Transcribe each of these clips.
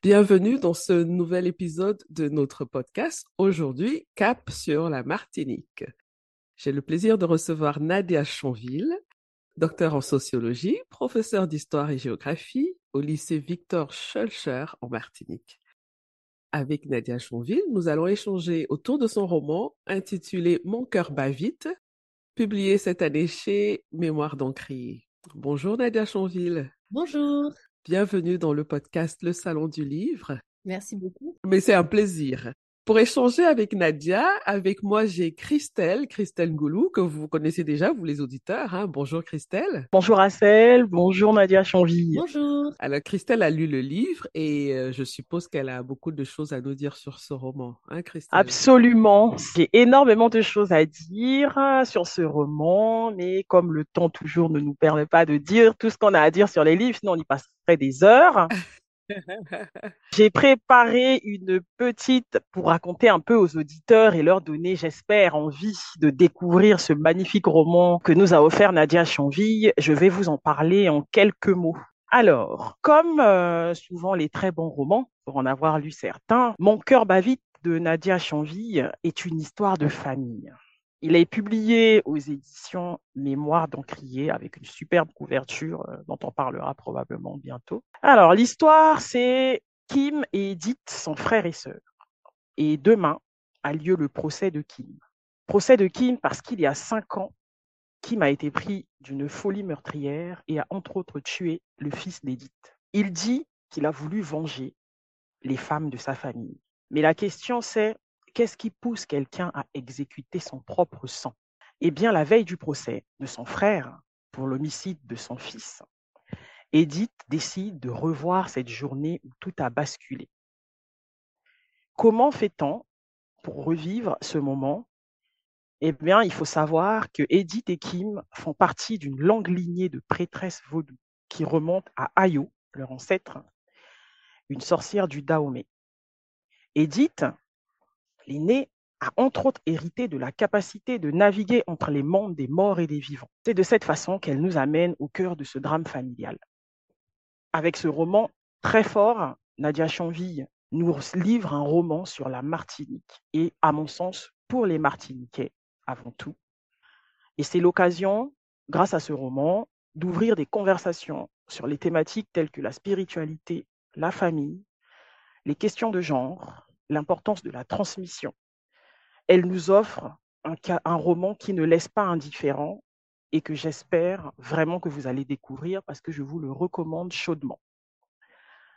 Bienvenue dans ce nouvel épisode de notre podcast. Aujourd'hui, cap sur la Martinique. J'ai le plaisir de recevoir Nadia Chanville, docteur en sociologie, professeur d'histoire et géographie au lycée Victor Schulcher en Martinique. Avec Nadia Chanville, nous allons échanger autour de son roman intitulé Mon cœur bat vite, publié cette année chez Mémoire d'Encrier. Bonjour Nadia Chanville. Bonjour. Bienvenue dans le podcast Le Salon du Livre. Merci beaucoup. Mais c'est un plaisir. Pour échanger avec Nadia, avec moi j'ai Christelle, Christelle Goulou, que vous connaissez déjà, vous les auditeurs. Hein. Bonjour Christelle. Bonjour Assel, bonjour Nadia Chanville. Bonjour. Alors Christelle a lu le livre et euh, je suppose qu'elle a beaucoup de choses à nous dire sur ce roman, hein Christelle? Absolument, j'ai énormément de choses à dire sur ce roman, mais comme le temps toujours ne nous permet pas de dire tout ce qu'on a à dire sur les livres, sinon on y passerait des heures. J'ai préparé une petite pour raconter un peu aux auditeurs et leur donner, j'espère, envie de découvrir ce magnifique roman que nous a offert Nadia Chanville. Je vais vous en parler en quelques mots. Alors, comme euh, souvent les très bons romans, pour en avoir lu certains, Mon cœur bat vite de Nadia Chanville est une histoire de famille. Il est publié aux éditions Mémoire d'Encrier avec une superbe couverture euh, dont on parlera probablement bientôt. Alors, l'histoire, c'est Kim et Edith sont frères et sœurs. Et demain a lieu le procès de Kim. Procès de Kim parce qu'il y a cinq ans, Kim a été pris d'une folie meurtrière et a entre autres tué le fils d'Edith. Il dit qu'il a voulu venger les femmes de sa famille. Mais la question c'est Qu'est-ce qui pousse quelqu'un à exécuter son propre sang? Eh bien, la veille du procès de son frère pour l'homicide de son fils, Edith décide de revoir cette journée où tout a basculé. Comment fait-on pour revivre ce moment? Eh bien, il faut savoir que Edith et Kim font partie d'une longue lignée de prêtresses vaudou qui remonte à Ayo, leur ancêtre, une sorcière du Dahomey. Edith L'aînée a entre autres hérité de la capacité de naviguer entre les mondes des morts et des vivants. C'est de cette façon qu'elle nous amène au cœur de ce drame familial. Avec ce roman très fort, Nadia Chanville nous livre un roman sur la Martinique et, à mon sens, pour les Martiniquais avant tout. Et c'est l'occasion, grâce à ce roman, d'ouvrir des conversations sur les thématiques telles que la spiritualité, la famille, les questions de genre, l'importance de la transmission. Elle nous offre un, roman qui ne laisse pas indifférent et que j'espère vraiment que vous allez découvrir parce que je vous le recommande chaudement.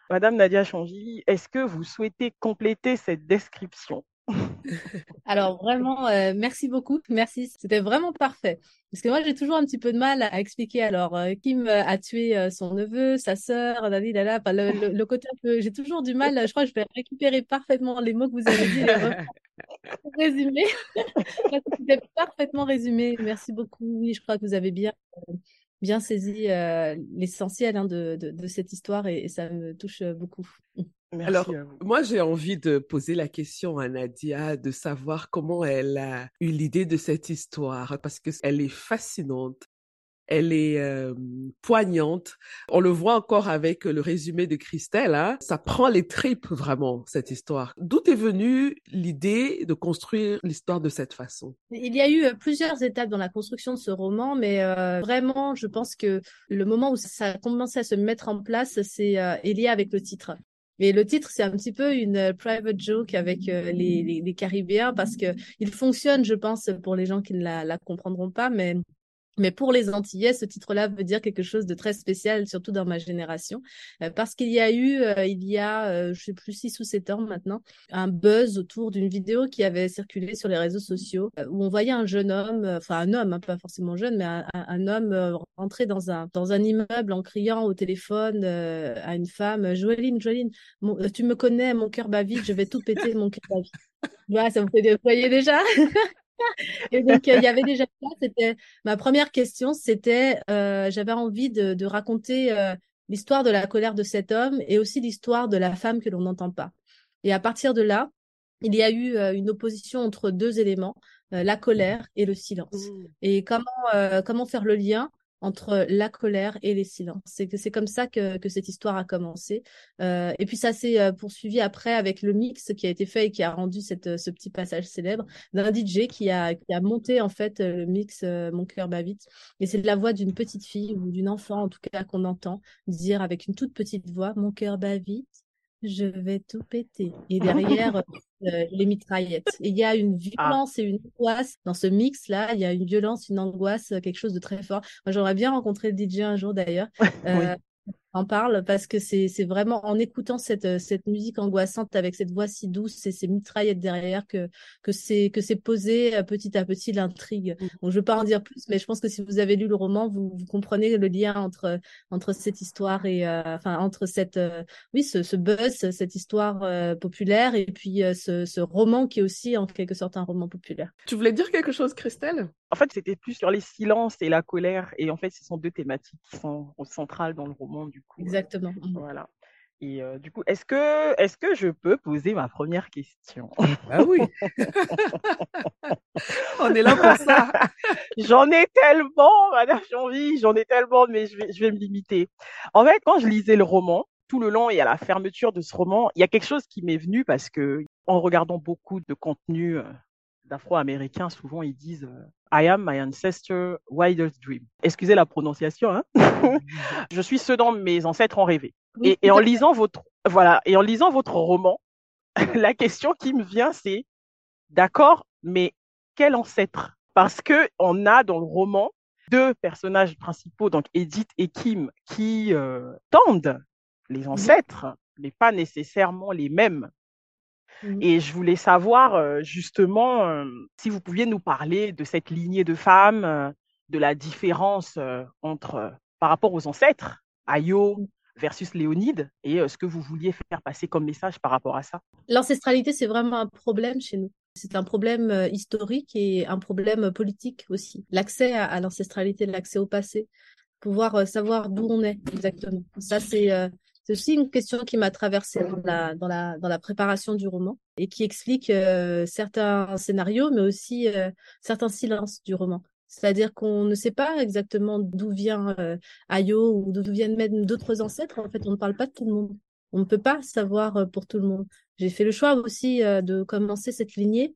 Madame Nadia Changi, est-ce que vous souhaitez compléter cette description? Alors vraiment, euh, merci beaucoup, merci. C'était vraiment parfait. Parce que moi, j'ai toujours un petit peu de mal à expliquer. Alors, euh, Kim a tué euh, son neveu, sa sœur, David, là, le, le, côté j'ai toujours du mal. Je crois que je vais récupérer parfaitement les mots que vous avez dit, résumer. C'était parfaitement résumé. Merci beaucoup. Oui, je crois que vous avez bien bien saisi euh, l'essentiel hein, de, cette histoire et, ça me touche beaucoup. Merci Alors, moi, j'ai envie de poser la question à Nadia de savoir comment elle a eu l'idée de cette histoire parce qu'elle est fascinante elle est euh, poignante. On le voit encore avec le résumé de Christelle. Hein. Ça prend les tripes vraiment cette histoire. D'où est venue l'idée de construire l'histoire de cette façon? Il y a eu plusieurs étapes dans la construction de ce roman, mais euh, vraiment, je pense que le moment où ça a commencé à se mettre en place, c'est euh, est lié avec le titre. Mais le titre, c'est un petit peu une private joke avec les, les, les, Caribéens parce que il fonctionne, je pense, pour les gens qui ne la, la comprendront pas, mais Mais pour les Antillais, ce titre-là veut dire quelque chose de très spécial, surtout dans ma génération, euh, parce qu'il y a eu, euh, il y a, euh, je sais plus, six ou sept ans maintenant, un buzz autour d'une vidéo qui avait circulé sur les réseaux sociaux, où on voyait un jeune homme, enfin un homme, hein, pas forcément jeune, mais un, un homme rentrer dans un dans un immeuble en criant au téléphone à une femme, Joëline, Joëline, tu me connais, mon cœur bat vite, je vais tout péter, mon cœur bat vite. Voilà, ça me fait. Vous déjà? et donc, euh, il y avait déjà ça. C'était ma première question. C'était, euh, j'avais envie de, de raconter euh, l'histoire de la colère de cet homme et aussi l'histoire de la femme que l'on n'entend pas. Et à partir de là, il y a eu une opposition entre deux éléments, la colère et le silence. Mmh. Et comment comment faire le lien entre la colère et les silences. C'est que c'est comme ça que, que, cette histoire a commencé. Euh, et puis ça s'est euh, poursuivi après avec le mix qui a été fait et qui a rendu cette, ce petit passage célèbre d'un DJ qui a, qui a monté en fait le mix euh, Mon cœur bat vite. Et c'est la voix d'une petite fille ou d'une enfant en tout cas qu'on entend dire avec une toute petite voix Mon cœur bat vite, je vais tout péter. Et derrière, euh, les mitraillettes. Et il y a une ah. violence et une angoisse dans ce mix-là. Il y a une violence, une angoisse, quelque chose de très fort. Moi, j'aurais bien rencontré le DJ un jour d'ailleurs. Euh, en parle parce que c'est vraiment en écoutant cette euh, cette musique angoissante avec cette voix si douce et ces mitraillettes derrière que que c'est que c'est posé euh, petit à petit l'intrigue. Mmh. Donc je veux pas en dire plus mais je pense que si vous avez lu le roman vous, vous comprenez le lien entre entre cette histoire et euh, enfin entre cette oui ce, ce buzz cette histoire populaire et puis ce ce roman qui est aussi en quelque sorte un roman populaire. Tu voulais dire quelque chose Christelle? En fait, c'était plus sur les silences et la colère et en fait ce sont deux thématiques qui sont centrales dans le roman du euh, Exactement. Voilà. Et euh, du coup, est-ce que, est que je peux poser ma première question? Ah oui On est là pour ça J'en ai tellement, Madame Janvy, j'en ai tellement, mais je vais, je vais me limiter. En fait, quand je lisais le roman, tout le long et à la fermeture de ce roman, il y a quelque chose qui m'est venu parce que, en regardant beaucoup de contenu euh, d'afro-américains, souvent ils disent I am my ancestor wildest dream. Excusez la prononciation, hein je suis ce dont mes ancêtres ont rêvé. et, et, en lisant votre voilà, et en lisant votre roman, la question qui me vient c'est d'accord, mais quel ancêtre? Parce que on a dans le roman deux personnages principaux, donc Edith et Kim, qui euh, tendent les ancêtres, mais pas nécessairement les mêmes. Mmh. Et je voulais savoir euh, justement euh, si vous pouviez nous parler de cette lignée de femmes, euh, de la différence entre par rapport aux ancêtres, Ayo mmh. versus Léonide, et ce que vous vouliez faire passer comme message par rapport à ça? L'ancestralité, c'est vraiment un problème chez nous. C'est un problème historique et un problème politique aussi. L'accès à, l'ancestralité, l'accès au passé, pouvoir savoir d'où on est exactement. Ça, c'est c'est aussi une question qui m'a traversée dans la, dans, la, dans la préparation du roman et qui explique euh, certains scénarios, mais aussi euh, certains silences du roman. C'est-à-dire qu'on ne sait pas exactement d'où vient euh, Ayo ou d'où viennent même d'autres ancêtres. En fait, on ne parle pas de tout le monde. On ne peut pas savoir pour tout le monde. J'ai fait le choix aussi de commencer cette lignée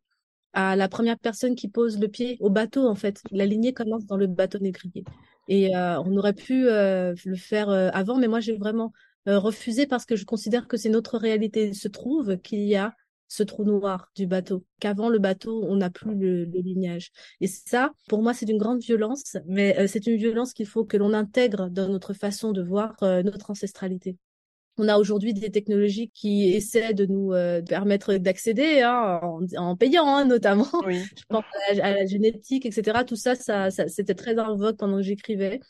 à la première personne qui pose le pied au bateau, en fait. La lignée commence dans le bateau négrier. Et on aurait pu le faire avant, mais moi, j'ai vraiment euh, refusé parce que je considère que c'est notre réalité. Il se trouve qu'il y a ce trou noir du bateau, qu'avant le bateau, on n'a plus le, lignage. Et ça, pour moi, c'est d'une grande violence, mais euh, c'est une violence qu'il faut que l'on intègre dans notre façon de voir euh, notre ancestralité. On a aujourd'hui des technologies qui essaient de nous permettre d'accéder hein, en, payant hein, notamment. Je pense à la, à la, génétique, etc. Tout ça, ça, ça c'était très en vogue pendant que j'écrivais.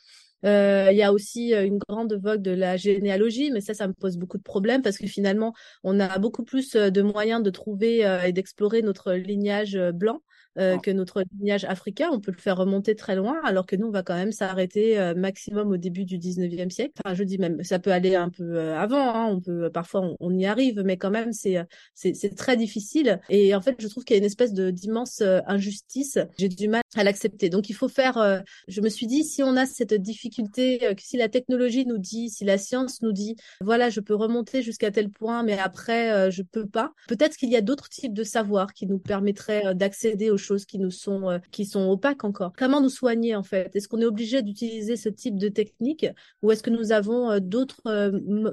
Euh, il y a aussi euh, une grande vogue de la généalogie, mais ça, ça me pose beaucoup de problèmes parce que finalement, on a beaucoup plus euh, de moyens de trouver et d'explorer notre lignage blanc euh, que notre lignage africain. On peut le faire remonter très loin, alors que nous, on va quand même s'arrêter euh, maximum au début du 19e siècle. Enfin, je dis même, ça peut aller un peu euh, avant. Hein. On peut parfois, on, y arrive, mais quand même, c'est c'est très difficile. Et en fait, je trouve qu'il y a une espèce de d'immense injustice. J'ai du mal à l'accepter. Donc, il faut faire. je me suis dit, si on a cette difficulté, si la technologie nous dit, si la science nous dit, voilà, je peux remonter jusqu'à tel point, mais après, je peux pas. Peut-être qu'il y a d'autres types de savoirs qui nous permettraient d'accéder aux choses qui nous sont qui sont opaques encore. Comment nous soigner en fait? Est-ce qu'on est obligé d'utiliser ce type de technique ou est-ce que nous avons d'autres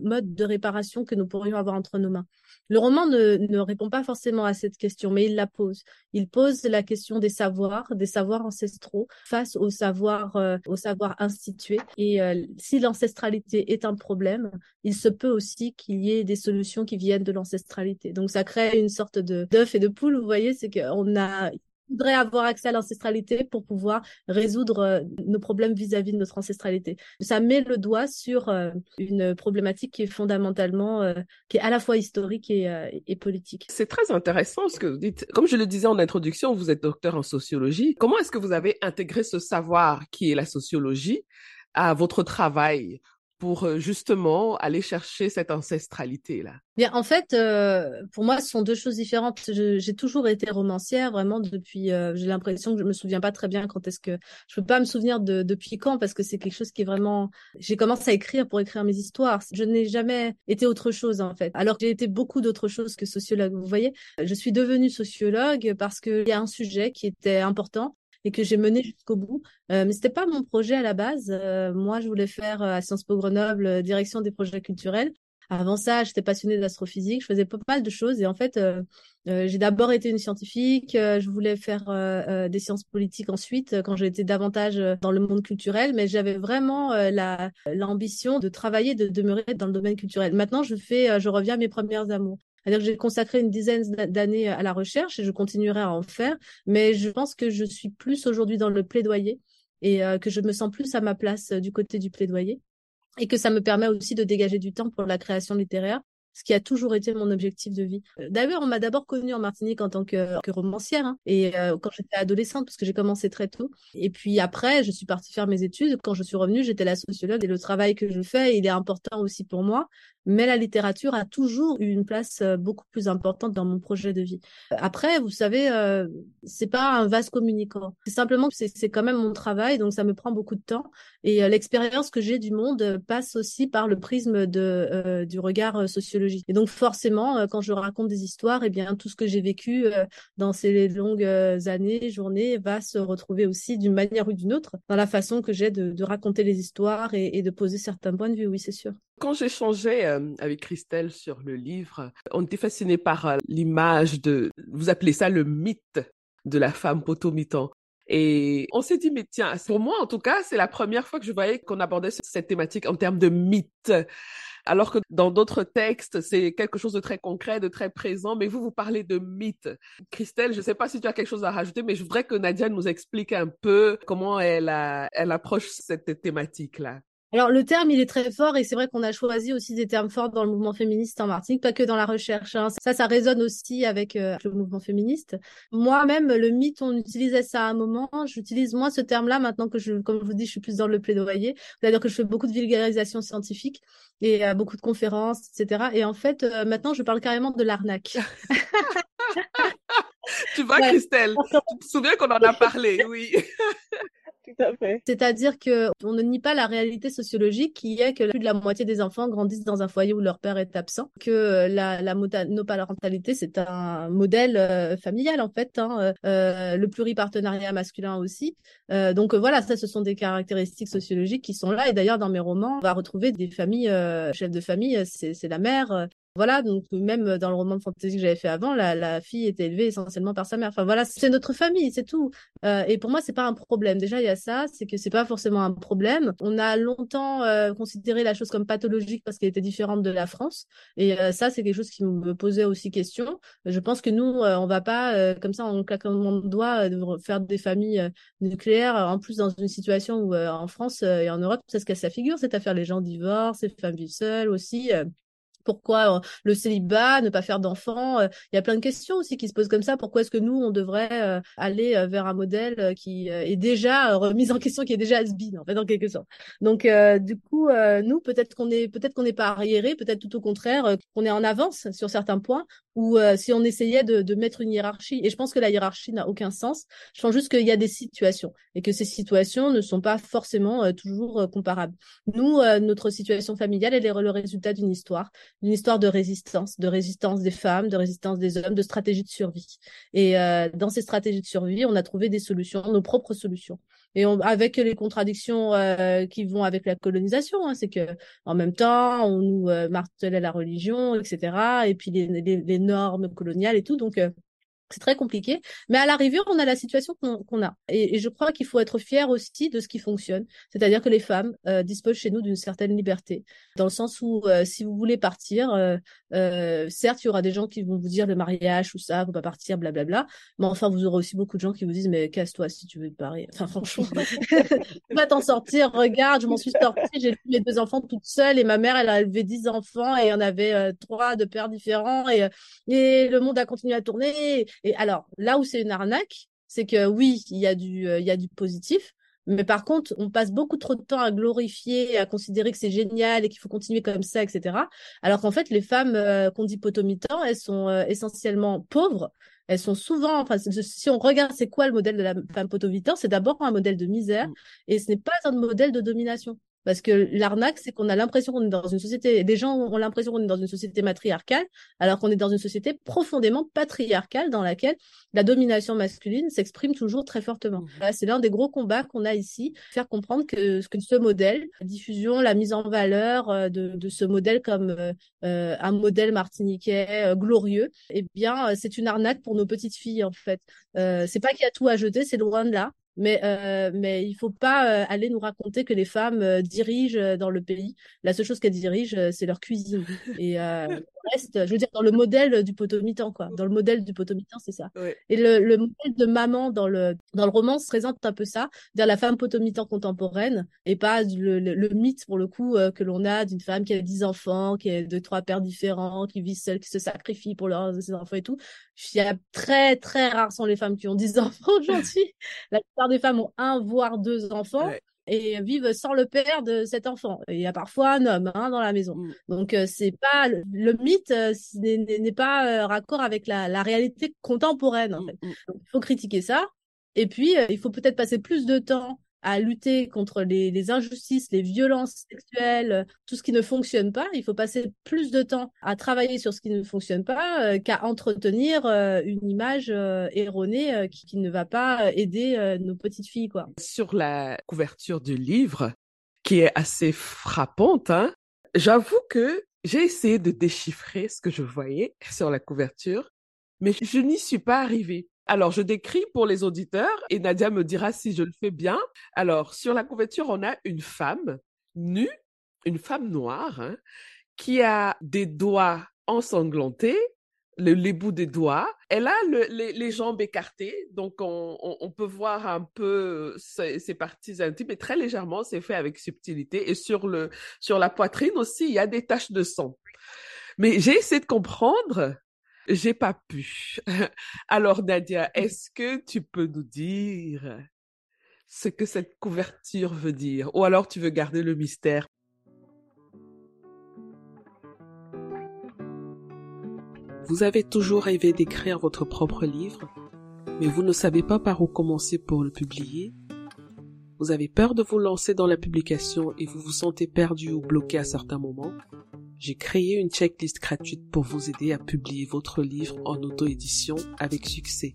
modes de réparation que nous pourrions avoir entre nos mains? Le roman ne, ne, répond pas forcément à cette question, mais il la pose. Il pose la question des savoirs, des savoirs ancestraux face aux savoirs, euh, aux savoirs institués. Et euh, si l'ancestralité est un problème, il se peut aussi qu'il y ait des solutions qui viennent de l'ancestralité. Donc ça crée une sorte de d'œuf et de poule. Vous voyez, c'est qu'on a voudrais avoir accès à l'ancestralité pour pouvoir résoudre euh, nos problèmes vis-à-vis de notre ancestralité. Ça met le doigt sur euh, une problématique qui est fondamentalement, euh, qui est à la fois historique et, et politique. C'est très intéressant ce que vous dites. Comme je le disais en introduction, vous êtes docteur en sociologie. Comment est-ce que vous avez intégré ce savoir qui est la sociologie à votre travail? Pour euh, justement aller chercher cette ancestralité-là Bien, en fait, euh, pour moi, ce sont deux choses différentes. J'ai toujours été romancière, vraiment depuis. Euh, j'ai l'impression que je me souviens pas très bien quand est-ce que je peux pas me souvenir de depuis quand parce que c'est quelque chose qui est vraiment. J'ai commencé à écrire pour écrire mes histoires. Je n'ai jamais été autre chose en fait. Alors que j'ai été beaucoup d'autres choses que sociologue. Vous voyez, je suis devenue sociologue parce qu'il y a un sujet qui était important et que j'ai mené jusqu'au bout. Euh, mais c'était pas mon projet à la base. Euh, moi, je voulais faire euh, à Sciences Po Grenoble euh, direction des projets culturels. Avant ça, j'étais passionnée d'astrophysique, je faisais pas mal de choses et en fait, j'ai d'abord été une scientifique, je voulais faire des sciences politiques ensuite quand j'étais davantage dans le monde culturel, mais j'avais vraiment la l'ambition de travailler, de demeurer dans le domaine culturel. Maintenant, je fais, je reviens à mes premières amours. C'est-à-dire que j'ai consacré une dizaine d'années à la recherche et je continuerai à en faire, mais je pense que je suis plus aujourd'hui dans le plaidoyer et euh, que je me sens plus à ma place euh, du côté du plaidoyer et que ça me permet aussi de dégager du temps pour la création littéraire ce qui a toujours été mon objectif de vie. Euh, d'ailleurs, on m'a d'abord connue en Martinique en tant que, que romancière, hein, et euh, quand j'étais adolescente, parce que j'ai commencé très tôt. Et puis après, je suis partie faire mes études. Quand je suis revenue, j'étais la sociologue, et le travail que je fais, il est important aussi pour moi. Mais la littérature a toujours eu une place euh, beaucoup plus importante dans mon projet de vie. Après, vous savez, euh, c'est pas un vase communicant. C'est simplement que c'est quand même mon travail, donc ça me prend beaucoup de temps. Et l'expérience que j'ai du monde passe aussi par le prisme de, du regard sociologique et donc forcément, euh, quand je raconte des histoires, eh bien tout ce que j'ai vécu euh, dans ces longues euh, années, journées, va se retrouver aussi d'une manière ou d'une autre dans la façon que j'ai de, raconter les histoires et, de poser certains points de vue. Oui, c'est sûr. Quand j'échangeais avec Christelle sur le livre, on était fasciné par l'image de, vous appelez ça le mythe de la femme potomitan. Et on s'est dit, mais tiens, pour moi, en tout cas, c'est la première fois que je voyais qu'on abordait cette thématique en termes de mythe. Alors que dans d'autres textes, c'est quelque chose de très concret, de très présent, mais vous, vous parlez de mythe. Christelle, je ne sais pas si tu as quelque chose à rajouter, mais je voudrais que Nadia nous explique un peu comment elle, elle approche cette thématique-là. Alors le terme, il est très fort et c'est vrai qu'on a choisi aussi des termes forts dans le mouvement féministe en Martinique, pas que dans la recherche. Hein. Ça, ça résonne aussi avec euh, le mouvement féministe. Moi-même, le mythe, on utilisait ça à un moment. J'utilise moins ce terme-là maintenant que je, comme je vous dis, je suis plus dans le plaidoyer. C'est-à-dire que je fais beaucoup de vulgarisation scientifique et euh, beaucoup de conférences, etc. Et en fait, euh, maintenant, je parle carrément de l'arnaque. tu vois, Christelle, tu te souviens qu'on en a parlé, oui. C'est-à-dire que on ne nie pas la réalité sociologique qui est que plus de la moitié des enfants grandissent dans un foyer où leur père est absent, que euh, la, la monoparentalité c'est un modèle euh, familial en fait, hein, euh, le pluripartenariat masculin aussi. Euh, donc voilà, ça ce sont des caractéristiques sociologiques qui sont là et d'ailleurs dans mes romans on va retrouver des familles chefs de famille, c'est la mère, voilà, donc même dans le roman de fantasy que j'avais fait avant, la, la, fille était élevée essentiellement par sa mère. Enfin voilà, c'est notre famille, c'est tout. Euh, et pour moi, c'est pas un problème. Déjà, il y a ça, c'est que c'est pas forcément un problème. On a longtemps euh, considéré la chose comme pathologique parce qu'elle était différente de la France. Et euh, ça, c'est quelque chose qui me posait aussi question. Je pense que nous, euh, on va pas comme ça en claquant de doigts faire des familles nucléaires. En plus, dans une situation où en France et en Europe, c'est ce qu'elle figure cette affaire. Les gens divorcent, les femmes vivent seules aussi pourquoi euh, le célibat, ne pas faire d'enfants euh, Il y a plein de questions aussi qui se posent comme ça. Pourquoi est-ce que nous, on devrait euh, aller vers un modèle qui est déjà remis en question, qui est déjà has en fait, en quelque sorte. Donc, du coup, nous, peut-être qu'on est, peut-être qu'on n'est pas arriéré, peut-être tout au contraire, qu'on est en avance sur certains points, ou si on essayait de, de, mettre une hiérarchie. Et je pense que la hiérarchie n'a aucun sens. Je pense juste qu'il y a des situations et que ces situations ne sont pas forcément toujours comparables. Nous, notre situation familiale, elle est le résultat d'une histoire une histoire de résistance, de résistance des femmes, de résistance des hommes, de stratégie de survie. Et euh, dans ces stratégies de survie, on a trouvé des solutions, nos propres solutions. Et avec les contradictions euh, qui vont avec la colonisation, hein, c'est que en même temps, on nous euh, martelait la religion, etc. Et puis les, les, normes coloniales et tout. Donc c'est très compliqué. Mais à l'arrivée, on a la situation qu'on a. Et, je crois qu'il faut être fier aussi de ce qui fonctionne. C'est-à-dire que les femmes euh, disposent chez nous d'une certaine liberté. Dans le sens où, euh, si vous voulez partir, euh, euh, certes, il y aura des gens qui vont vous dire le mariage ou ça, faut pas partir, blablabla. Mais enfin, vous aurez aussi beaucoup de gens qui vous disent, mais casse-toi si tu veux te. Enfin, franchement, vas t'en sortir. Regarde, je m'en suis sortie. J'ai eu mes deux enfants toute seule et ma mère, elle a élevé dix enfants et en avait trois de pères différents et, et le monde a continué à tourner. Et alors, là où c'est une arnaque, c'est que oui, il y a du, euh, il y a du positif, mais par contre, on passe beaucoup trop de temps à glorifier, à considérer que c'est génial et qu'il faut continuer comme ça, etc. Alors qu'en fait, les femmes euh, qu'on dit potomitan, elles sont euh, essentiellement pauvres. Elles sont souvent, enfin, si on regarde c'est quoi le modèle de la femme potomitan, c'est d'abord un modèle de misère mm. et ce n'est pas un modèle de domination. Parce que l'arnaque, c'est qu'on a l'impression qu'on est dans une société, des gens ont l'impression qu'on est dans une société matriarcale, alors qu'on est dans une société profondément patriarcale dans laquelle la domination masculine s'exprime toujours très fortement. Mmh. C'est l'un des gros combats qu'on a ici, faire comprendre que, que ce modèle, la diffusion, la mise en valeur euh, de, de ce modèle comme euh, euh, un modèle martiniquais glorieux, eh bien, c'est une arnaque pour nos petites filles en fait. c'est pas qu'il y a tout à jeter, c'est loin de là. Mais euh, mais il faut pas euh, aller nous raconter que les femmes euh, dirigent euh, dans le pays. La seule chose qu'elles dirigent, c'est leur cuisine. Et reste, je veux dire, dans le modèle du potomitan, quoi. Dans le modèle du potomitan, c'est ça. Et le, le, modèle de maman dans le dans le roman se présente un peu ça, dire la femme potomitan contemporaine, et pas le, le, mythe pour le coup que l'on a d'une femme qui a dix enfants, qui a deux trois pères différents, qui vit seule, qui se sacrifie pour leurs ses enfants et tout. Il y a très très rares sont les femmes qui ont dix enfants aujourd'hui. La plupart des femmes ont un voire deux enfants et vivent sans le père de cet enfant. Il y a parfois un homme hein, dans la maison. Mm. Donc euh, c'est pas le, mythe euh, n'est pas euh, raccord avec la, la, réalité contemporaine. En mm, fait. Mm. Donc, il faut critiquer ça. Et puis il faut peut-être passer plus de temps à lutter contre les, injustices, les violences sexuelles, tout ce qui ne fonctionne pas. Il faut passer plus de temps à travailler sur ce qui ne fonctionne pas euh, qu'à entretenir euh, une image euh, erronée qui, ne va pas aider nos petites filles. Sur la couverture du livre, qui est assez frappante, hein, j'avoue que j'ai essayé de déchiffrer ce que je voyais sur la couverture, mais je n'y suis pas arrivée. Alors, je décris pour les auditeurs et Nadia me dira si je le fais bien. Alors, sur la couverture, on a une femme nue, une femme noire, hein, qui a des doigts ensanglantés, les bouts des doigts. Elle a les, jambes écartées, donc on, peut voir un peu ses, parties intimes, mais très légèrement, c'est fait avec subtilité. Et sur, le, sur la poitrine aussi, il y a des taches de sang. Mais j'ai essayé de comprendre j'ai pas pu. Alors Nadia, est-ce que tu peux nous dire ce que cette couverture veut dire? Ou alors tu veux garder le mystère? Vous avez toujours rêvé d'écrire votre propre livre, mais vous ne savez pas par où commencer pour le publier. Vous avez peur de vous lancer dans la publication et vous vous sentez perdu ou bloqué à certains moments j'ai créé une checklist gratuite pour vous aider à publier votre livre en auto-édition avec succès.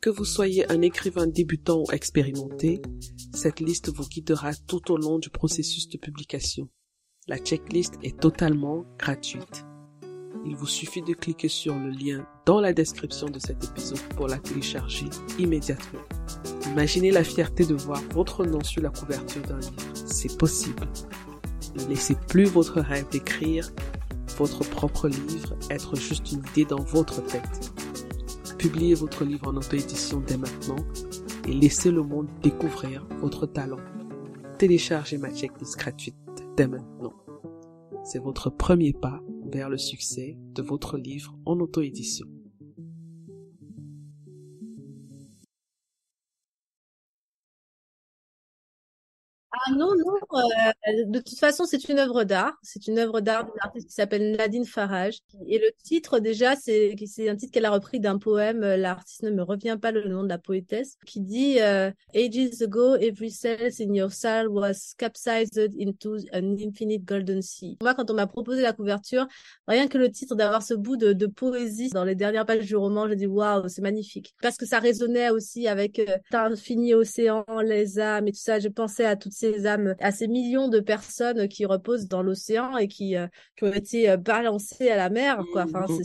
Que vous soyez un écrivain débutant ou expérimenté, cette liste vous guidera tout au long du processus de publication. La checklist est totalement gratuite. Il vous suffit de cliquer sur le lien dans la description de cet épisode pour la télécharger immédiatement. Imaginez la fierté de voir votre nom sur la couverture d'un livre. C'est possible. Ne laissez plus votre rêve d'écrire votre propre livre être juste une idée dans votre tête. Publiez votre livre en auto-édition dès maintenant et laissez le monde découvrir votre talent. Téléchargez ma checklist gratuite dès maintenant. C'est votre premier pas vers le succès de votre livre en auto-édition. Non, non. Euh, de toute façon, c'est une œuvre d'art. C'est une œuvre d'art d'une artiste qui s'appelle Nadine Farage. Et le titre, déjà, c'est un titre qu'elle a repris d'un poème. L'artiste ne me revient pas le nom de la poétesse, qui dit euh, Ages ago, every cell in your soul was capsized into an infinite golden sea. Moi, quand on m'a proposé la couverture, rien que le titre d'avoir ce bout de, de, poésie dans les dernières pages du roman, j'ai dit waouh, c'est magnifique. Parce que ça résonnait aussi avec euh, infini océan, les âmes et tout ça. Je pensais à toutes ces âmes, à ces millions de personnes qui reposent dans l'océan et qui, euh, qui ont été euh, balancées à la mer, quoi. Enfin, mmh.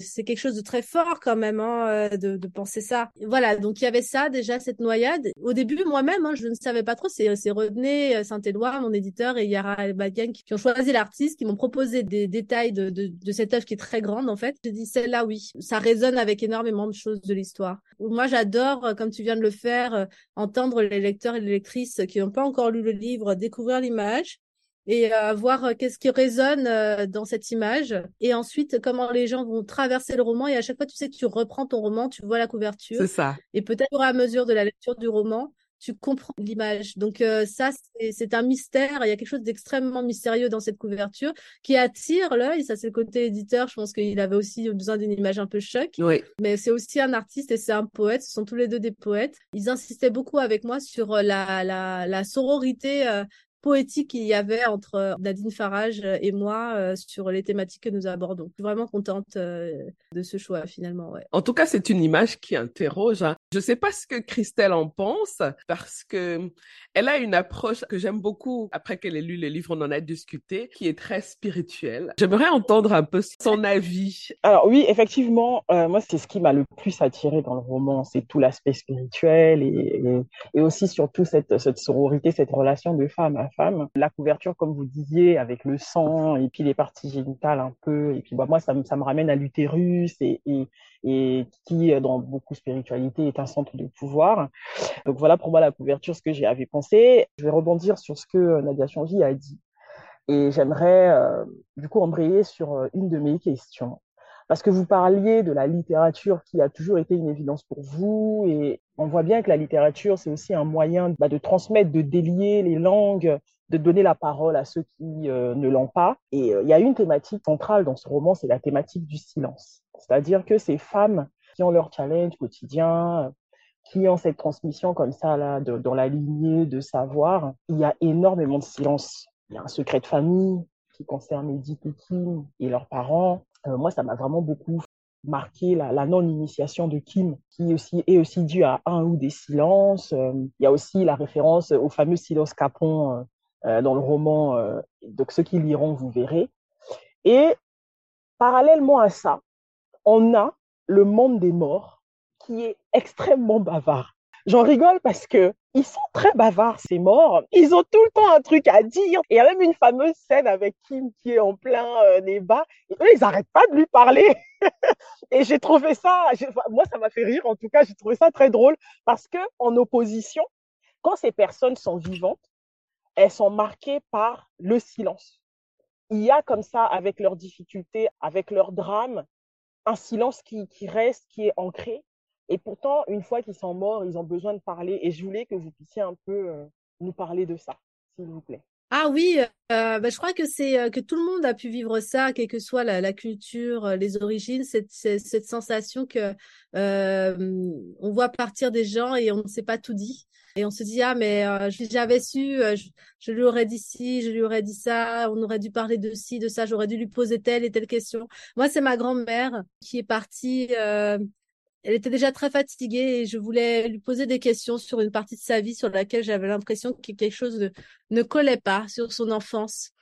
c'est quelque chose de très fort quand même, hein, euh, de, de penser ça. Voilà, donc il y avait ça déjà cette noyade. Au début, moi-même, hein, je ne savais pas trop. C'est René Saint-Éloi, mon éditeur, et Yara Bagan qui, ont choisi l'artiste, qui m'ont proposé des détails de, de, de cette œuvre qui est très grande en fait. J'ai dit celle-là, oui, ça résonne avec énormément de choses de l'histoire. Moi, j'adore, comme tu viens de le faire, entendre les lecteurs et les lectrices qui n'ont pas encore lu le livre, découvrir l'image et euh, voir euh, qu'est-ce qui résonne euh, dans cette image et ensuite comment les gens vont traverser le roman et à chaque fois tu sais que tu reprends ton roman, tu vois la couverture. C'est ça. Et peut-être à mesure de la lecture du roman, tu comprends l'image. Donc ça, c'est un mystère. Il y a quelque chose d'extrêmement mystérieux dans cette couverture qui attire l'œil. Ça, c'est le côté éditeur. Je pense qu'il avait aussi besoin d'une image un peu choc. Oui. Mais c'est aussi un artiste et c'est un poète. Ce sont tous les deux des poètes. Ils insistaient beaucoup avec moi sur la, la, la sororité poétique qu'il y avait entre euh, Nadine Farage et moi euh, sur les thématiques que nous abordons. Je suis vraiment contente euh, de ce choix finalement. Ouais. En tout cas, c'est une image qui interroge. Hein. Je ne sais pas ce que Christelle en pense parce que elle a une approche que j'aime beaucoup. Après qu'elle ait lu les livres, on en a discuté, qui est très spirituelle. J'aimerais entendre un peu son avis. Alors oui, effectivement, moi c'est ce qui m'a le plus attiré dans le roman, c'est tout l'aspect spirituel et, et, et, aussi surtout cette, cette sororité, cette relation de femme à La couverture, comme vous disiez, avec le sang et puis les parties génitales un peu. Et puis bah, moi, ça, me, ramène à l'utérus et, qui, dans beaucoup de spiritualité, est un centre de pouvoir. Donc voilà pour moi la couverture, ce que j'y avais pensé. Je vais rebondir sur ce que Nadia Changi a dit. Et j'aimerais euh, du coup embrayer sur euh, une de mes questions parce que vous parliez de la littérature qui a toujours été une évidence pour vous et on voit bien que la littérature, c'est aussi un moyen bah, de transmettre, de délier les langues, de donner la parole à ceux qui euh, ne l'ont pas. Et euh, il y a une thématique centrale dans ce roman, c'est la thématique du silence. C'est-à-dire que ces femmes qui ont leur challenge quotidien, qui ont cette transmission comme ça là, dans la lignée de savoir, il y a énormément de silence. Il y a un secret de famille qui concerne Edith et Kim et leurs parents. Euh, moi, ça m'a vraiment beaucoup marqué la, non-initiation de Kim, qui aussi, est aussi due à un ou des silences. Euh, il y a aussi la référence au fameux silence Capon euh, dans le roman. donc, ceux qui liront, vous verrez. Et parallèlement à ça, on a le monde des morts qui est extrêmement bavard. J'en rigole parce que ils sont très bavards, ces morts. Ils ont tout le temps un truc à dire. Il y a même une fameuse scène avec Kim qui est en plein euh, débat. Eux, ils n'arrêtent pas de lui parler. et j'ai trouvé ça, moi, ça m'a fait rire. En tout cas, j'ai trouvé ça très drôle parce que en opposition, quand ces personnes sont vivantes, elles sont marquées par le silence. Il y a comme ça, avec leurs difficultés, avec leurs drames, un silence qui reste, qui est ancré et pourtant, une fois qu'ils sont morts, ils ont besoin de parler. Et je voulais que vous puissiez un peu euh, nous parler de ça, s'il vous plaît. Ah oui, euh, bah, je crois que c'est euh, que tout le monde a pu vivre ça, quelle que soit la, culture, euh, les origines, cette, sensation que euh, on voit partir des gens et on ne sait pas tout dit. Et on se dit ah mais j'avais su, je, je, lui aurais dit ci, je lui aurais dit ça, on aurait dû parler de ci, de ça, j'aurais dû lui poser telle et telle question. Moi c'est ma grand-mère qui est partie elle était déjà très fatiguée et je voulais lui poser des questions sur une partie de sa vie sur laquelle j'avais l'impression que quelque chose ne collait pas sur son enfance.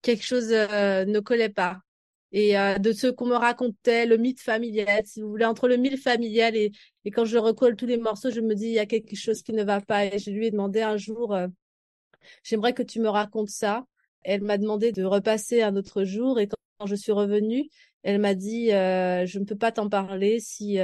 Quelque chose euh, ne collait pas. Et euh, de ce qu'on me racontait, le mythe familial, si vous voulez, entre le mythe familial et, quand je recolle tous les morceaux, je me dis, il y a quelque chose qui ne va pas. Et je lui ai demandé un jour, euh, j'aimerais que tu me racontes ça. Elle m'a demandé de repasser un autre jour et quand je suis revenue, elle m'a dit, je ne peux pas t'en parler si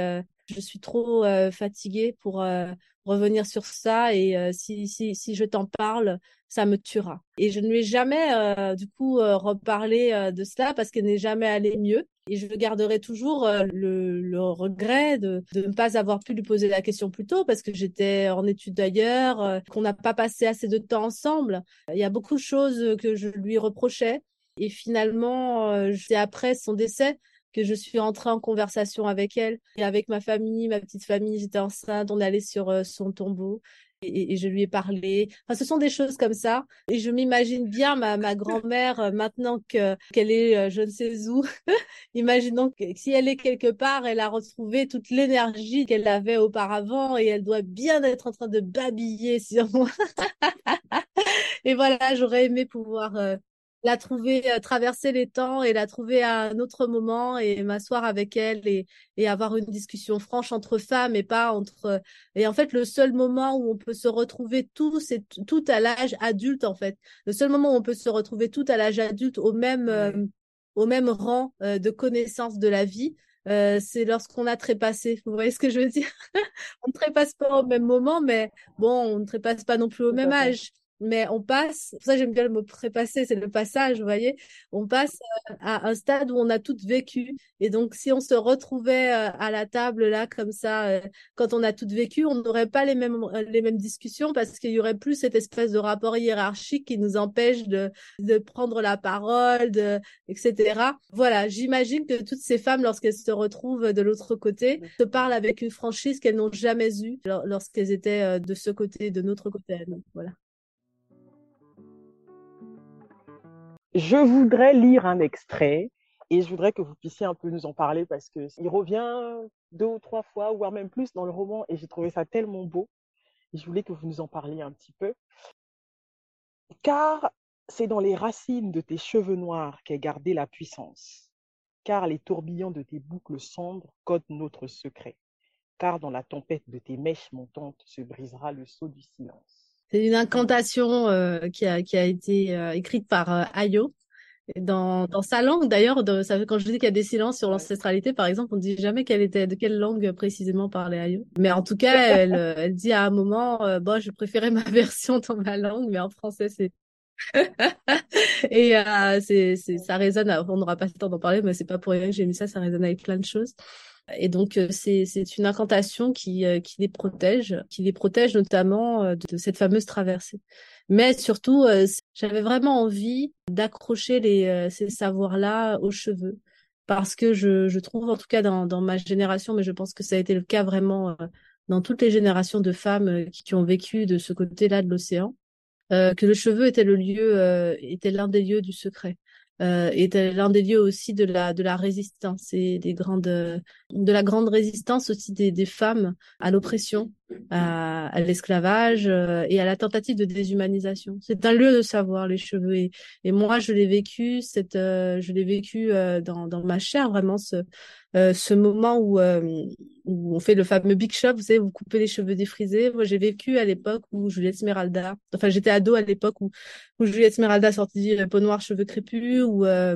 je suis trop euh, fatiguée pour euh, revenir sur ça et euh, si, si, si je t'en parle, ça me tuera. Et je ne lui ai jamais, du coup, reparlé de cela parce qu'elle n'est jamais allée mieux. Et je garderai toujours le, le, regret de, de, ne pas avoir pu lui poser la question plus tôt parce que j'étais en études d'ailleurs, qu'on n'a pas passé assez de temps ensemble. Il y a beaucoup de choses que je lui reprochais. Et finalement, c'est après son décès que je suis entrée en conversation avec elle et avec ma famille, ma petite famille. J'étais enceinte, on allé sur son tombeau et, je lui ai parlé. Enfin, ce sont des choses comme ça. Et je m'imagine bien ma, ma grand-mère euh, maintenant que qu'elle est euh, je ne sais où. Imaginons que si elle est quelque part, elle a retrouvé toute l'énergie qu'elle avait auparavant et elle doit bien être en train de babiller sur moi. et voilà, j'aurais aimé pouvoir euh, la trouver, euh, traverser les temps et la trouver à un autre moment et m'asseoir avec elle et, et avoir une discussion franche entre femmes et pas entre. Euh, et en fait, le seul moment où on peut se retrouver tous, c'est tout à l'âge adulte, en fait. Le seul moment où on peut se retrouver tout à l'âge adulte au même, euh, au même rang de connaissance de la vie. Euh, c'est lorsqu'on a trépassé. Vous voyez ce que je veux dire? On ne trépasse pas au même moment, mais bon, on ne trépasse pas non plus au même âge mais on passe, ça j'aime bien le mot prépasser, c'est le passage, vous voyez, on passe euh, à un stade où on a tout vécu. Et donc, si on se retrouvait euh, à la table là, comme ça, euh, quand on a tout vécu, on n'aurait pas les mêmes, les mêmes discussions parce qu'il y aurait plus cette espèce de rapport hiérarchique qui nous empêche de, de prendre la parole, de, etc. Voilà, j'imagine que toutes ces femmes, lorsqu'elles se retrouvent de l'autre côté, se parlent avec une franchise qu'elles n'ont jamais eue lorsqu'elles étaient de ce côté, de notre côté. Voilà. Je voudrais lire un extrait et je voudrais que vous puissiez un peu nous en parler parce que il revient deux ou trois fois, voire même plus dans le roman et j'ai trouvé ça tellement beau. Je voulais que vous nous en parliez un petit peu. Car c'est dans les racines de tes cheveux noirs qu'est gardée la puissance. Car les tourbillons de tes boucles sombres codent notre secret. Car dans la tempête de tes mèches montantes se brisera le sceau du silence. C'est une incantation euh, qui, a, qui a été euh, écrite par euh, Ayo. Dans, dans sa langue, d'ailleurs, quand je dis qu'il y a des silences sur l'ancestralité, par exemple, on ne dit jamais quelle était, de quelle langue précisément parlait Ayo. Mais en tout cas, elle, elle dit à un moment, bon, je préférais ma version dans ma langue, mais en français, c'est et euh, c'est, ça résonne. On n'aura pas le temps d'en parler, mais c'est pas pour rien que j'ai mis ça. Ça résonne avec plein de choses. Et donc euh, c'est une incantation qui euh, qui les protège, qui les protège notamment euh, de cette fameuse traversée. Mais surtout, j'avais vraiment envie d'accrocher les ces savoirs-là aux cheveux parce que je je trouve en tout cas dans dans ma génération, mais je pense que ça a été le cas vraiment dans toutes les générations de femmes qui ont vécu de ce côté-là de l'océan, que le cheveu était le lieu était l'un des lieux du secret euh, est l'un des lieux aussi de la de la résistance et des grandes de la grande résistance aussi des, des femmes à l'oppression, à, à l'esclavage euh, et à la tentative de déshumanisation. C'est un lieu de savoir les cheveux et, moi je l'ai vécu cette euh, je l'ai vécu euh, dans dans ma chair vraiment ce ce moment où où on fait le fameux big shop, vous savez, vous coupez les cheveux défrisés. Moi, j'ai vécu à l'époque où Juliette Smeralda, enfin, j'étais ado à l'époque où, où Juliette Smeralda sortit peau noire, cheveux crépus, où, euh,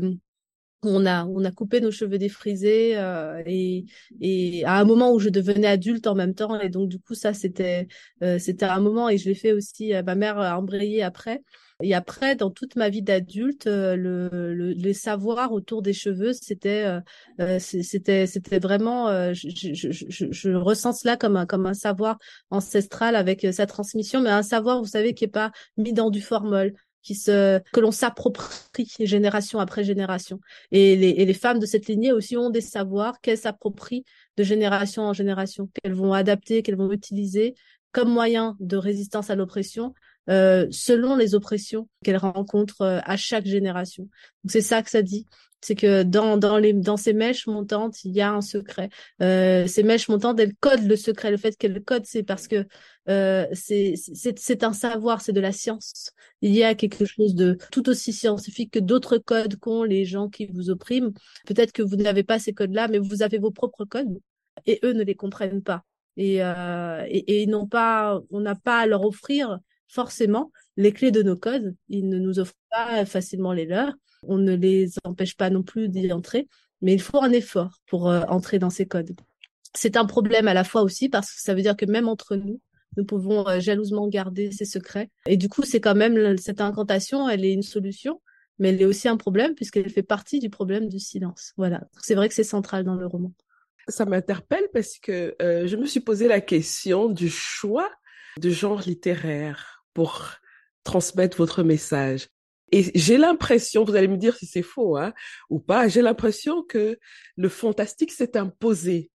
on a on a coupé nos cheveux défrisés euh, et et à un moment où je devenais adulte en même temps et donc du coup ça c'était euh, c'était un moment et je l'ai fait aussi ma mère a embrayé après. Et après, dans toute ma vie d'adulte, euh, le, le, les savoirs autour des cheveux, c'était, euh, euh, c'était, c'était vraiment, je, je, je, je, ressens cela comme un, comme un savoir ancestral avec sa transmission, mais un savoir, vous savez, qui est pas mis dans du formol se que l'on s'approprie génération après génération et les, et les femmes de cette lignée aussi ont des savoirs qu'elles s'approprient de génération en génération qu'elles vont adapter qu'elles vont utiliser comme moyen de résistance à l'oppression euh, selon les oppressions qu'elle rencontre euh, à chaque génération. C'est ça que ça dit, c'est que dans dans les dans ces mèches montantes, il y a un secret. Euh, ces mèches montantes, elles codent le secret. Le fait qu'elles codent, c'est parce que euh, c'est c'est un savoir, c'est de la science. Il y a quelque chose de tout aussi scientifique que d'autres codes qu'ont les gens qui vous oppriment. Peut-être que vous n'avez pas ces codes-là, mais vous avez vos propres codes et eux ne les comprennent pas. Et, euh, et, et ils n'ont pas, on n'a pas à leur offrir forcément les clés de nos codes. Ils ne nous offrent pas facilement les leurs. On ne les empêche pas non plus d'y entrer, mais il faut un effort pour euh, entrer dans ces codes. C'est un problème à la fois aussi parce que ça veut dire que même entre nous, nous pouvons euh, jalousement garder ses secrets. Et du coup, c'est quand même cette incantation, elle est une solution, mais elle est aussi un problème puisqu'elle fait partie du problème du silence. Voilà. C'est vrai que c'est central dans le roman. Ça m'interpelle parce que euh, je me suis posé la question du choix de genre littéraire pour transmettre votre message. Et j'ai l'impression, vous allez me dire si c'est faux hein, ou pas, j'ai l'impression que le fantastique s'est imposé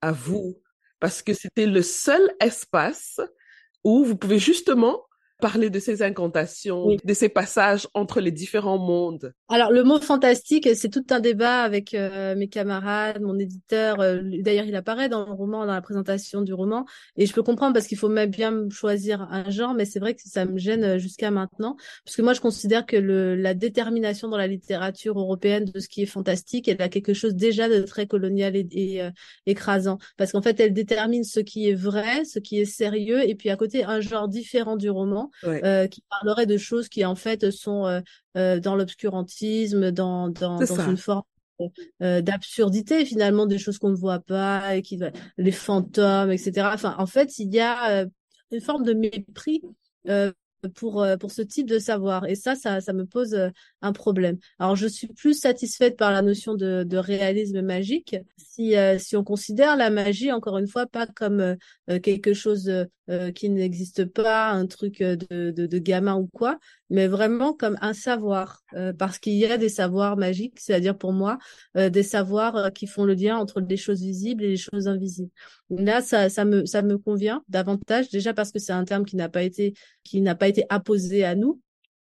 à vous parce que c'était le seul espace où vous pouvez justement parler de ces incantations, de ces passages entre les différents mondes. Alors le mot fantastique, c'est tout un débat avec euh, mes camarades, mon éditeur. Euh, D'ailleurs, il apparaît dans le roman, dans la présentation du roman, et je peux comprendre parce qu'il faut même bien choisir un genre, mais c'est vrai que ça me gêne euh, jusqu'à maintenant, parce que moi je considère que le, la détermination dans la littérature européenne de ce qui est fantastique, elle a quelque chose déjà de très colonial et, et euh, écrasant, parce qu'en fait elle détermine ce qui est vrai, ce qui est sérieux, et puis à côté un genre différent du roman euh, qui parlerait de choses qui en fait sont euh, euh, dans l'obscurantisme, dans, dans, dans une forme d'absurdité finalement, des choses qu'on ne voit pas, et qui les fantômes, etc. Enfin, en fait, il y a une forme de mépris pour pour ce type de savoir et ça ça ça me pose un problème. Alors je suis plus satisfaite par la notion de, de réalisme magique si si on considère la magie encore une fois pas comme quelque chose euh, qui n'existe pas, un truc euh, de, de, de, gamin ou quoi, mais vraiment comme un savoir, euh, parce qu'il y a des savoirs magiques, c'est-à-dire pour moi des savoirs qui font le lien entre les choses visibles et les choses invisibles. Là, ça, ça me ça me convient davantage, déjà parce que c'est un terme qui n'a pas été qui n'a pas été apposé à nous,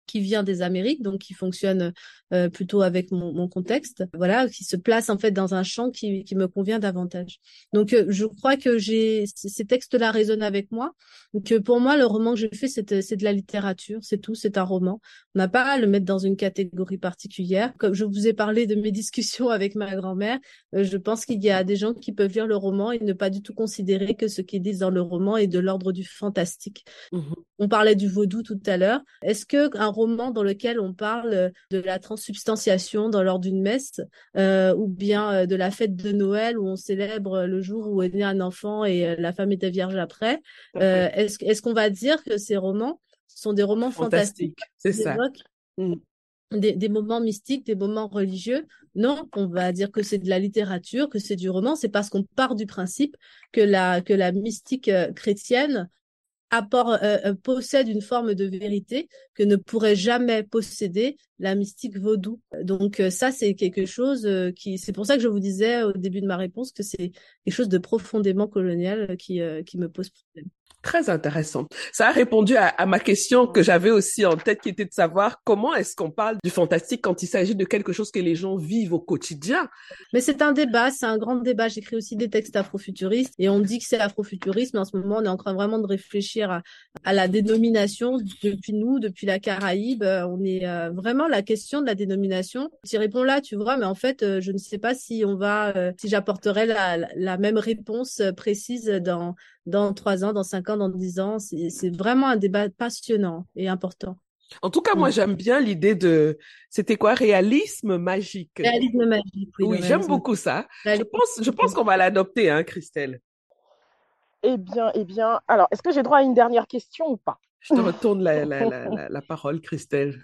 qui vient des Amériques, donc qui fonctionne euh, plutôt avec mon, mon, contexte, voilà, qui se place en fait dans un champ qui, qui me convient davantage. Donc euh, je crois que j'ai ces textes-là résonnent avec moi. Donc euh, pour moi, le roman que j'ai fait, c'est c'est de la littérature, c'est tout, c'est un roman. On n'a pas à le mettre dans une catégorie particulière. Comme je vous ai parlé de mes discussions avec ma grand-mère, je pense qu'il y a des gens qui peuvent lire le roman et ne pas du tout considérer que ce qu'ils disent dans le roman est de l'ordre du fantastique. Mmh on parlait du vaudou tout à l'heure. Est-ce que un roman dans lequel on parle de la trans substantiation dans l'ordre d'une messe, euh, ou bien euh, de la fête de Noël où on célèbre le jour où est né un enfant et euh, la femme était vierge après. est-ce est-ce qu'on va dire que ces romans sont des romans fantastiques, C'est ça. Mm. Des, des, moments mystiques, des moments religieux. Non, on va dire que c'est de la littérature, que c'est du roman. C'est parce qu'on part du principe que la que la mystique chrétienne apport, euh, euh, possède une forme de vérité que ne pourrait jamais posséder la mystique vaudou. Donc euh, ça, c'est quelque chose qui, c'est pour ça que je vous disais au début de ma réponse que c'est quelque chose de profondément colonial qui, qui me pose problème. Très intéressant. Ça a répondu à, ma question que j'avais aussi en tête, qui était de savoir comment est-ce qu'on parle du fantastique quand il s'agit de quelque chose que les gens vivent au quotidien. Mais c'est un débat, c'est un grand débat. J'écris aussi des textes afrofuturistes et on dit que c'est l'afrofuturisme. Mais en ce moment, on est en train vraiment de réfléchir à, à la dénomination depuis nous, depuis la Caraïbe. On est euh, vraiment la question de la dénomination. Tu réponds là, tu vois, mais en fait, euh, je ne sais pas si on va, euh, si j'apporterai la, la, même réponse précise dans dans trois ans, dans cinq ans, dans dix ans. C'est vraiment un débat passionnant et important. En tout cas, moi, j'aime bien l'idée de, c'était quoi, réalisme magique. Réalisme magique. Oui, j'aime beaucoup ça. Je pense, je pense qu'on va l'adopter, hein, Christelle. Eh bien, eh bien. Alors, est-ce que j'ai droit à une dernière question ou pas? Je te retourne la, la, la, la, parole, Christelle.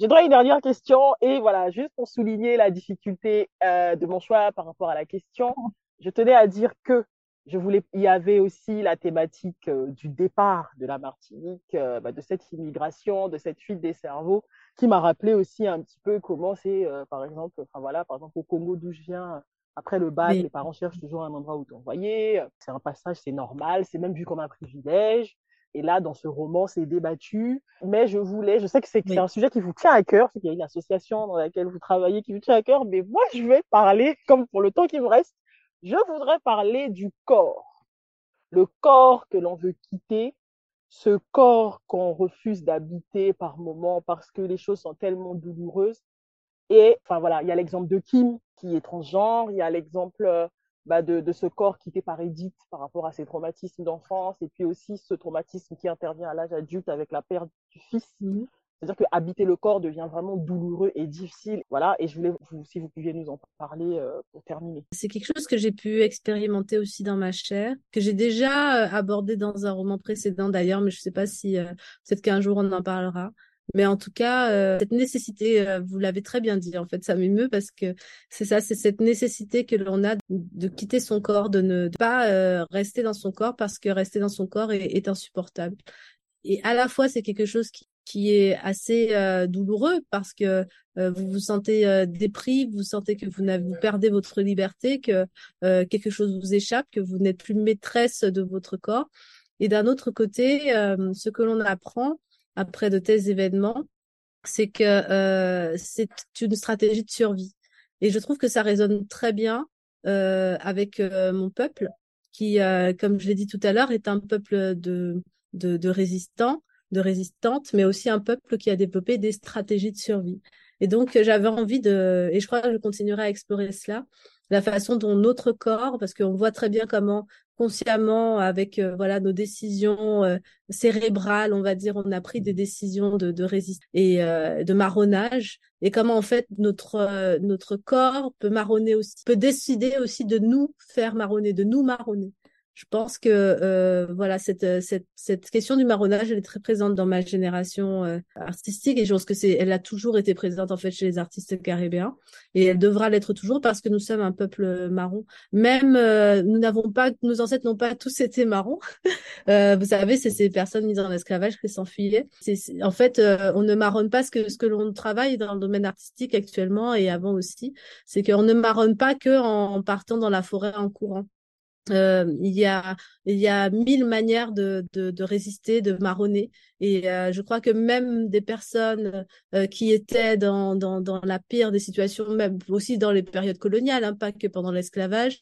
J'ai droit à une dernière question et voilà, juste pour souligner la difficulté euh, de mon choix par rapport à la question, je tenais à dire que je voulais, il y avait aussi la thématique euh, du départ de la Martinique, euh, bah, de cette immigration, de cette fuite des cerveaux, qui m'a rappelé aussi un petit peu comment c'est, euh, par exemple, enfin voilà, par exemple au Congo d'où je viens, après le bac, les parents cherchent toujours un endroit où t'envoyer. C'est un passage, c'est normal, c'est même vu comme un privilège. Et là, dans ce roman, c'est débattu. Mais je voulais, je sais que c'est un sujet qui vous tient à cœur, c'est qu'il y a une association dans laquelle vous travaillez qui vous tient à cœur, mais moi, je vais parler, comme pour le temps qui me reste, je voudrais parler du corps. Le corps que l'on veut quitter, ce corps qu'on refuse d'habiter par moments parce que les choses sont tellement douloureuses. Et enfin voilà, il y a l'exemple de Kim qui est transgenre, il y a l'exemple euh, bah, de, de, ce corps quitté par Edith par rapport à ses traumatismes d'enfance, et puis aussi ce traumatisme qui intervient à l'âge adulte avec la perte du fils. C'est-à-dire que habiter le corps devient vraiment douloureux et difficile. Voilà, et je voulais, si vous pouviez nous en parler euh, pour terminer. C'est quelque chose que j'ai pu expérimenter aussi dans ma chair, que j'ai déjà euh, abordé dans un roman précédent d'ailleurs, mais je ne sais pas si euh, peut-être qu'un jour on en parlera. Mais en tout cas, cette nécessité, vous l'avez très bien dit, en fait, ça m'émeut parce que c'est ça, c'est cette nécessité que l'on a de quitter son corps, de ne pas rester dans son corps parce que rester dans son corps est insupportable. Et à la fois, c'est quelque chose qui, qui est assez euh, douloureux parce que euh, vous vous sentez euh, dépris, vous sentez que vous, vous perdez votre liberté, que euh, quelque chose vous échappe, que vous n'êtes plus maîtresse de votre corps. Et d'un autre côté, ce que l'on apprend après de tels événements, c'est que c'est une stratégie de survie. Et je trouve que ça résonne très bien avec mon peuple, qui, comme je l'ai dit tout à l'heure, est un peuple de, de, de résistants de résistantes, mais aussi un peuple qui a développé des stratégies de survie. Et donc, j'avais envie de, et je crois que je continuerai à explorer cela, la façon dont notre corps, parce qu'on voit très bien comment consciemment, avec euh, voilà nos décisions euh, cérébrales, on va dire, on a pris des décisions de, de résistance et euh, de marronnage, et comment en fait notre notre corps peut marronner aussi, peut décider aussi de nous faire marronner, de nous marronner je pense que euh, voilà cette, euh, cette, cette question du marronnage elle est très présente dans ma génération euh, artistique et je pense que c'est elle a toujours été présente en fait chez les artistes caribéens et elle devra l'être toujours parce que nous sommes un peuple marron. Même nous n'avons pas nos ancêtres n'ont pas tous été marrons. Vous savez c'est ces personnes mises en esclavage qui s'enfuyaient. En fait on ne marronne pas ce que ce que l'on travaille dans le domaine artistique actuellement et avant aussi. C'est qu'on ne marronne pas que en partant dans la forêt en courant euh, il y a il y a mille manières de, de, de résister, de marronner. Et euh, je crois que même des personnes euh, qui étaient dans, dans, dans la pire des situations, même aussi dans les périodes coloniales, hein, pas que pendant l'esclavage,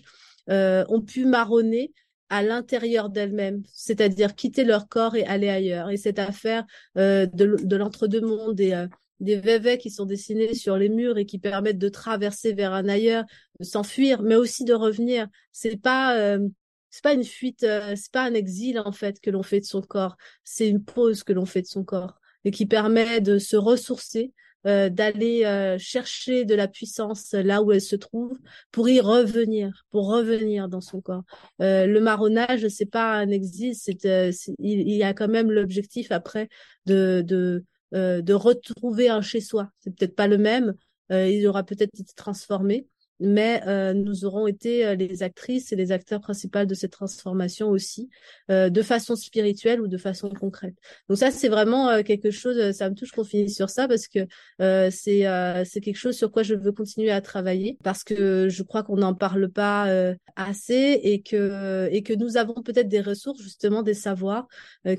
euh, ont pu marronner à l'intérieur d'elles-mêmes, c'est-à-dire quitter leur corps et aller ailleurs. Et cette affaire de, de l'entre-deux-mondes et des vévets qui sont dessinés sur les murs et qui permettent de traverser vers un ailleurs, de s'enfuir, mais aussi de revenir. C'est pas euh, c'est pas une fuite, euh, c'est pas un exil en fait que l'on fait de son corps. C'est une pause que l'on fait de son corps et qui permet de se ressourcer, euh, d'aller chercher de la puissance là où elle se trouve pour y revenir, pour revenir dans son corps. le marronnage, c'est pas un exil, c'est il, il, y a quand même l'objectif après de, de euh, de retrouver un chez soi. C'est peut-être pas le même, euh, il aura peut-être été transformé, mais euh, nous aurons été les actrices et les acteurs principaux de cette transformation aussi, de façon spirituelle ou de façon concrète. Donc ça, c'est vraiment quelque chose, ça me touche qu'on finisse sur ça parce que c'est c'est quelque chose sur quoi je veux continuer à travailler parce que je crois qu'on n'en parle pas assez et que et que nous avons peut-être des ressources justement des savoirs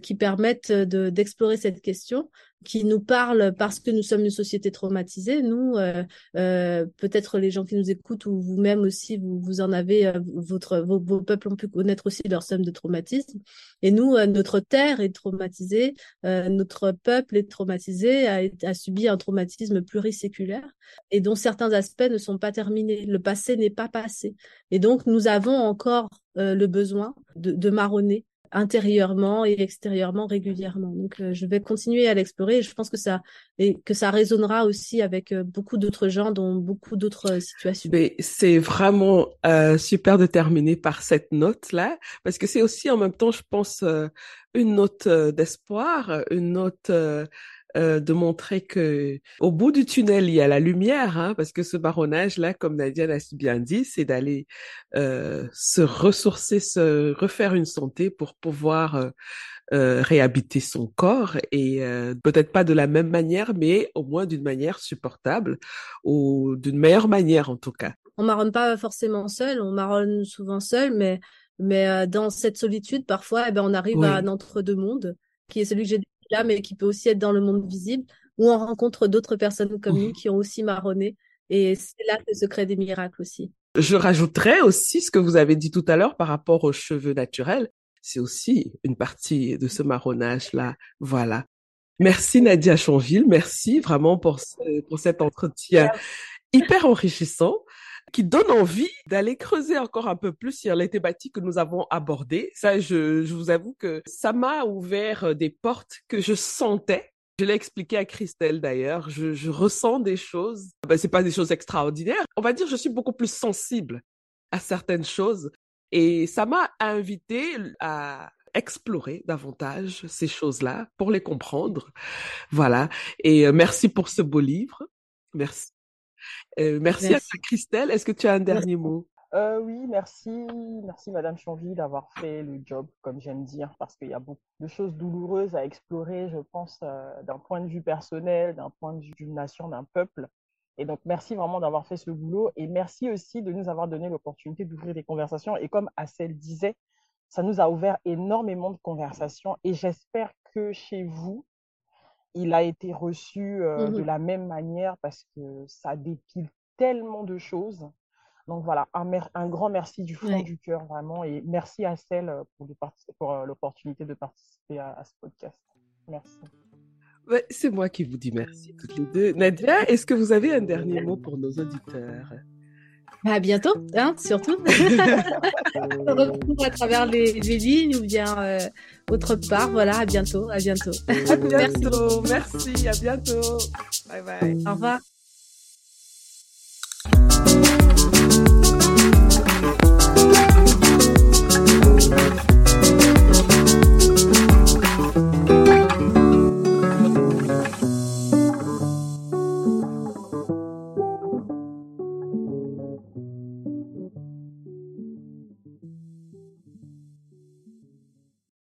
qui permettent de d'explorer cette question qui nous parle parce que nous sommes une société traumatisée. Nous, euh, euh, peut-être les gens qui nous écoutent ou vous-même aussi, vous, vous en avez, euh, votre, vos, vos, peuples ont pu connaître aussi leur somme de traumatisme. Et nous, euh, notre terre est traumatisée, euh, notre peuple est traumatisé, a, a, subi un traumatisme pluriséculaire et dont certains aspects ne sont pas terminés. Le passé n'est pas passé. Et donc, nous avons encore le besoin de, de marronner intérieurement et extérieurement régulièrement. Donc euh, je vais continuer à l'explorer et je pense que ça et que ça résonnera aussi avec euh, beaucoup d'autres gens dans beaucoup d'autres euh, situations. Mais c'est vraiment super de terminer par cette note là parce que c'est aussi en même temps je pense une note d'espoir, une note euh, de montrer que au bout du tunnel il y a la lumière, hein, parce que ce marronnage là, comme Nadia l'a si bien dit, c'est d'aller euh, se ressourcer, se refaire une santé pour pouvoir euh, euh réhabiter son corps et peut-être pas de la même manière, mais au moins d'une manière supportable ou d'une meilleure manière en tout cas. On marronne pas forcément seul, on marronne souvent seul, mais mais dans cette solitude parfois, eh ben on arrive à un entre-deux mondes qui est celui que j'ai là, mais qui peut aussi être dans le monde visible, où on rencontre d'autres personnes comme nous qui ont aussi marronné. Et c'est là que se créent des miracles aussi. Je rajouterais aussi ce que vous avez dit tout à l'heure par rapport aux cheveux naturels. C'est aussi une partie de ce marronnage-là. Voilà. Merci Nadia Chonville. Merci vraiment pour, pour cet entretien hyper enrichissant qui donne envie d'aller creuser encore un peu plus sur les thématiques que nous avons abordées. Ça, je, je vous avoue que ça m'a ouvert des portes que je sentais Je l'ai expliqué à Christelle d'ailleurs. Je, je, ressens des choses. Ben, c'est pas des choses extraordinaires. On va dire, je suis beaucoup plus sensible à certaines choses. Et ça m'a invité à explorer davantage ces choses-là pour les comprendre. Voilà. Et euh, merci pour ce beau livre. Merci. Euh, merci, à Christelle. Est-ce que tu as un dernier mot? Euh, Oui, merci. Merci Madame Chanville d'avoir fait le job, comme j'aime dire, parce qu'il y a beaucoup de choses douloureuses à explorer, je pense, d'un point de vue personnel, d'un point de vue d'une nation, d'un peuple. Et donc, merci vraiment d'avoir fait ce boulot et merci aussi de nous avoir donné l'opportunité d'ouvrir des conversations. Et comme Assel disait, ça nous a ouvert énormément de conversations et j'espère que chez vous, il a été reçu euh, de mmh la même manière parce que ça dépile tellement de choses. Donc voilà, un, grand merci du fond du cœur vraiment et merci à Celle pour euh, l'opportunité de participer à, ce podcast. Merci. c'est moi qui vous dis merci toutes les deux. Nadia, est-ce que vous avez un dernier mot pour nos auditeurs? Bah, à bientôt, hein, surtout. On retrouve à travers les, lignes ou bien euh, autre part. Voilà, à bientôt, à bientôt. À bientôt, merci, merci à bientôt. Bye bye. Au revoir.